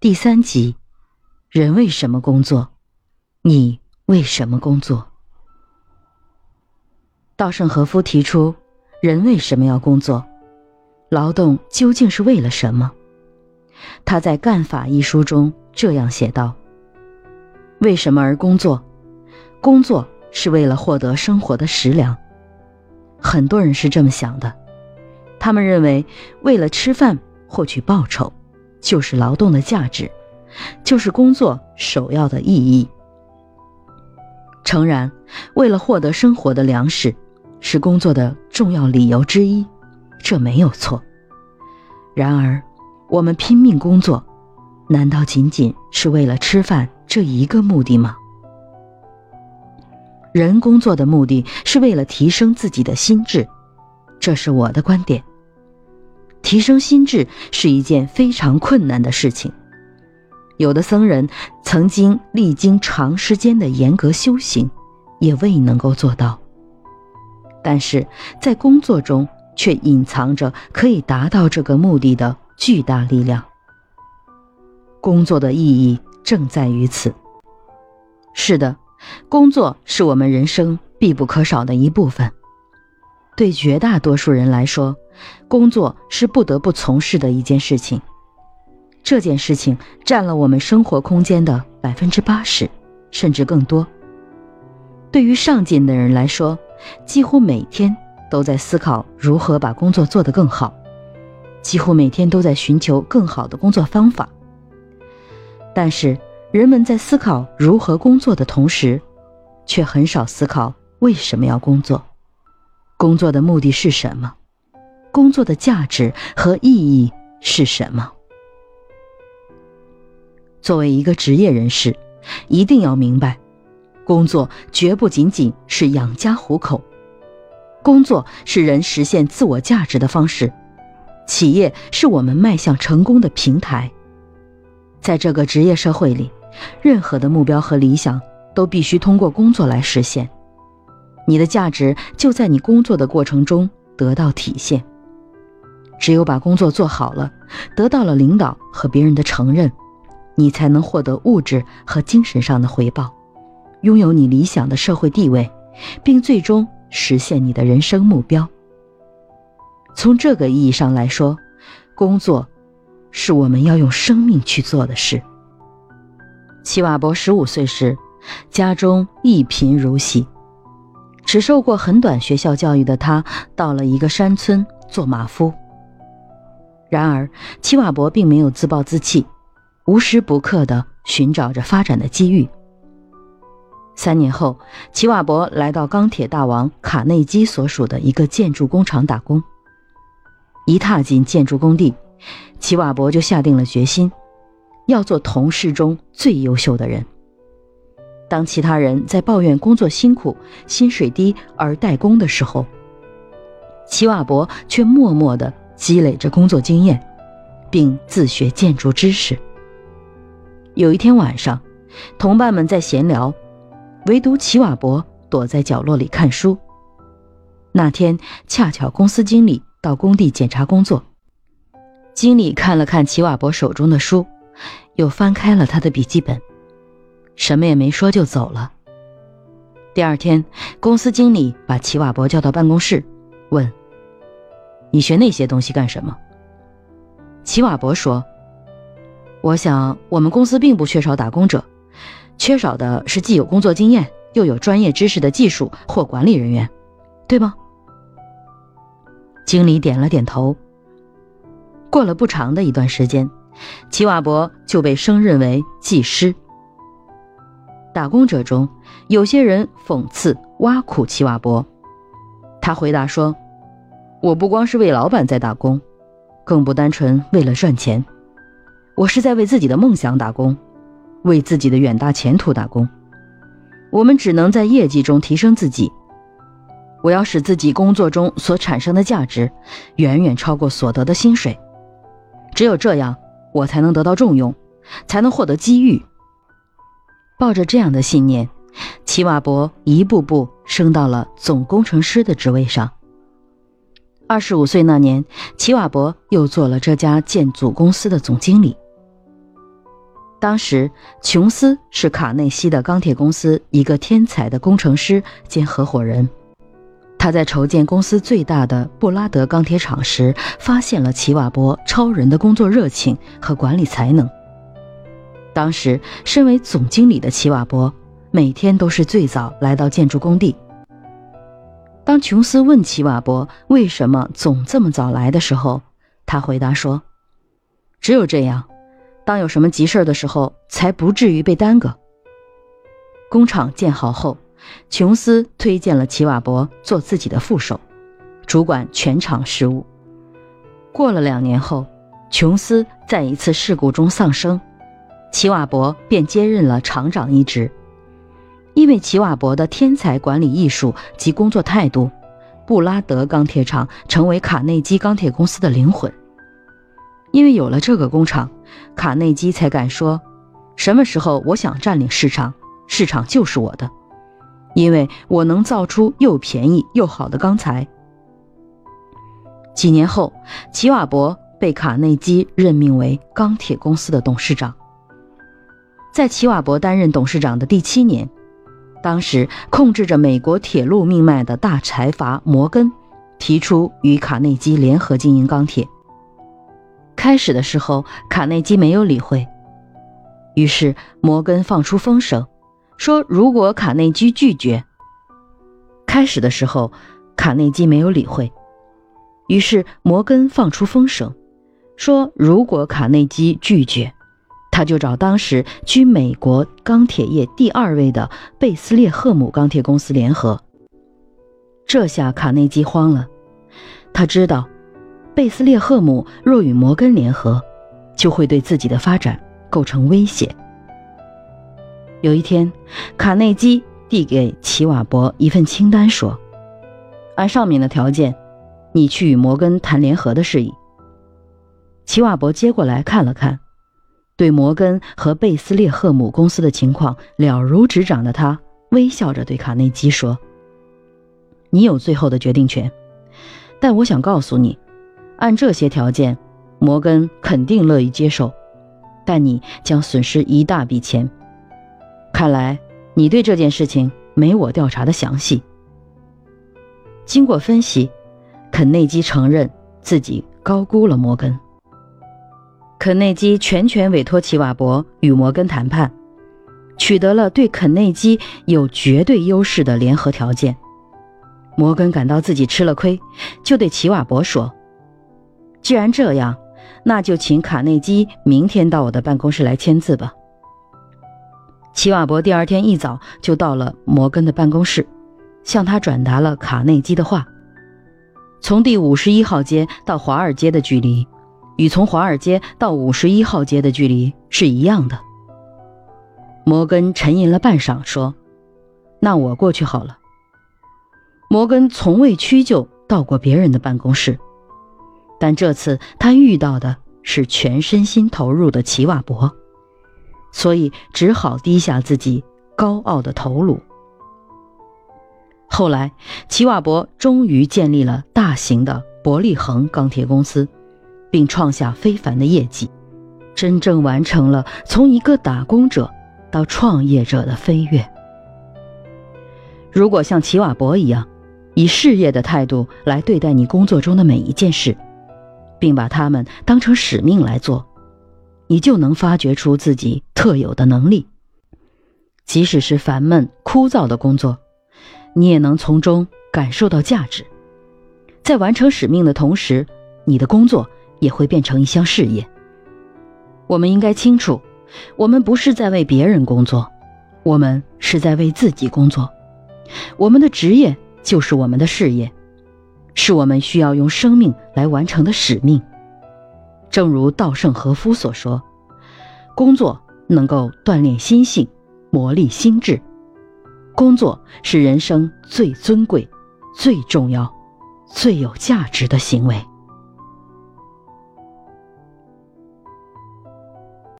第三集：人为什么工作？你为什么工作？稻盛和夫提出：人为什么要工作？劳动究竟是为了什么？他在《干法》一书中这样写道：“为什么而工作？工作是为了获得生活的食粮。很多人是这么想的，他们认为为了吃饭获取报酬，就是劳动的价值，就是工作首要的意义。诚然，为了获得生活的粮食，是工作的重要理由之一，这没有错。然而，我们拼命工作，难道仅仅是为了吃饭这一个目的吗？人工作的目的是为了提升自己的心智，这是我的观点。提升心智是一件非常困难的事情，有的僧人曾经历经长时间的严格修行，也未能够做到。但是在工作中却隐藏着可以达到这个目的的。巨大力量。工作的意义正在于此。是的，工作是我们人生必不可少的一部分。对绝大多数人来说，工作是不得不从事的一件事情。这件事情占了我们生活空间的百分之八十，甚至更多。对于上进的人来说，几乎每天都在思考如何把工作做得更好。几乎每天都在寻求更好的工作方法，但是人们在思考如何工作的同时，却很少思考为什么要工作，工作的目的是什么，工作的价值和意义是什么。作为一个职业人士，一定要明白，工作绝不仅仅是养家糊口，工作是人实现自我价值的方式。企业是我们迈向成功的平台，在这个职业社会里，任何的目标和理想都必须通过工作来实现。你的价值就在你工作的过程中得到体现。只有把工作做好了，得到了领导和别人的承认，你才能获得物质和精神上的回报，拥有你理想的社会地位，并最终实现你的人生目标。从这个意义上来说，工作是我们要用生命去做的事。齐瓦博十五岁时，家中一贫如洗，只受过很短学校教育的他，到了一个山村做马夫。然而，齐瓦博并没有自暴自弃，无时不刻地寻找着发展的机遇。三年后，齐瓦博来到钢铁大王卡内基所属的一个建筑工厂打工。一踏进建筑工地，齐瓦博就下定了决心，要做同事中最优秀的人。当其他人在抱怨工作辛苦、薪水低而怠工的时候，齐瓦博却默默地积累着工作经验，并自学建筑知识。有一天晚上，同伴们在闲聊，唯独齐瓦伯躲在角落里看书。那天恰巧公司经理。到工地检查工作，经理看了看齐瓦伯手中的书，又翻开了他的笔记本，什么也没说就走了。第二天，公司经理把齐瓦伯叫到办公室，问：“你学那些东西干什么？”齐瓦伯说：“我想我们公司并不缺少打工者，缺少的是既有工作经验又有专业知识的技术或管理人员，对吗？”经理点了点头。过了不长的一段时间，齐瓦伯就被升任为技师。打工者中，有些人讽刺挖苦齐瓦伯，他回答说：“我不光是为老板在打工，更不单纯为了赚钱，我是在为自己的梦想打工，为自己的远大前途打工。我们只能在业绩中提升自己。”我要使自己工作中所产生的价值远远超过所得的薪水，只有这样，我才能得到重用，才能获得机遇。抱着这样的信念，齐瓦博一步步升到了总工程师的职位上。二十五岁那年，齐瓦伯又做了这家建筑公司的总经理。当时，琼斯是卡内西的钢铁公司一个天才的工程师兼合伙人。他在筹建公司最大的布拉德钢铁厂时，发现了齐瓦伯超人的工作热情和管理才能。当时，身为总经理的齐瓦伯每天都是最早来到建筑工地。当琼斯问齐瓦伯为什么总这么早来的时候，他回答说：“只有这样。”当有什么急事的时候，才不至于被耽搁。工厂建好后，琼斯推荐了齐瓦伯做自己的副手，主管全厂事务。过了两年后，琼斯在一次事故中丧生，齐瓦伯便接任了厂长一职。因为齐瓦伯的天才管理艺术及工作态度，布拉德钢铁厂成为卡内基钢铁公司的灵魂。因为有了这个工厂，卡内基才敢说：“什么时候我想占领市场，市场就是我的，因为我能造出又便宜又好的钢材。”几年后，齐瓦伯被卡内基任命为钢铁公司的董事长。在齐瓦伯担任董事长的第七年，当时控制着美国铁路命脉的大财阀摩根提出与卡内基联合经营钢铁。开始的时候，卡内基没有理会。于是摩根放出风声，说如果卡内基拒绝，开始的时候卡内基没有理会。于是摩根放出风声，说如果卡内基拒绝，他就找当时居美国钢铁业第二位的贝斯列赫姆钢铁公司联合。这下卡内基慌了，他知道。贝斯列赫姆若与摩根联合，就会对自己的发展构成威胁。有一天，卡内基递给齐瓦伯一份清单，说：“按上面的条件，你去与摩根谈联合的事宜。”齐瓦伯接过来看了看，对摩根和贝斯列赫姆公司的情况了如指掌的他，微笑着对卡内基说：“你有最后的决定权，但我想告诉你。”按这些条件，摩根肯定乐意接受，但你将损失一大笔钱。看来你对这件事情没我调查的详细。经过分析，肯内基承认自己高估了摩根。肯内基全权委托齐瓦伯与摩根谈判，取得了对肯内基有绝对优势的联合条件。摩根感到自己吃了亏，就对齐瓦伯说。既然这样，那就请卡内基明天到我的办公室来签字吧。齐瓦伯第二天一早就到了摩根的办公室，向他转达了卡内基的话：从第五十一号街到华尔街的距离，与从华尔街到五十一号街的距离是一样的。摩根沉吟了半晌，说：“那我过去好了。”摩根从未屈就到过别人的办公室。但这次他遇到的是全身心投入的齐瓦伯，所以只好低下自己高傲的头颅。后来，齐瓦伯终于建立了大型的伯利恒钢铁公司，并创下非凡的业绩，真正完成了从一个打工者到创业者的飞跃。如果像齐瓦伯一样，以事业的态度来对待你工作中的每一件事，并把他们当成使命来做，你就能发掘出自己特有的能力。即使是烦闷枯燥的工作，你也能从中感受到价值。在完成使命的同时，你的工作也会变成一项事业。我们应该清楚，我们不是在为别人工作，我们是在为自己工作。我们的职业就是我们的事业。是我们需要用生命来完成的使命。正如稻盛和夫所说：“工作能够锻炼心性，磨砺心智。工作是人生最尊贵、最重要、最有价值的行为。”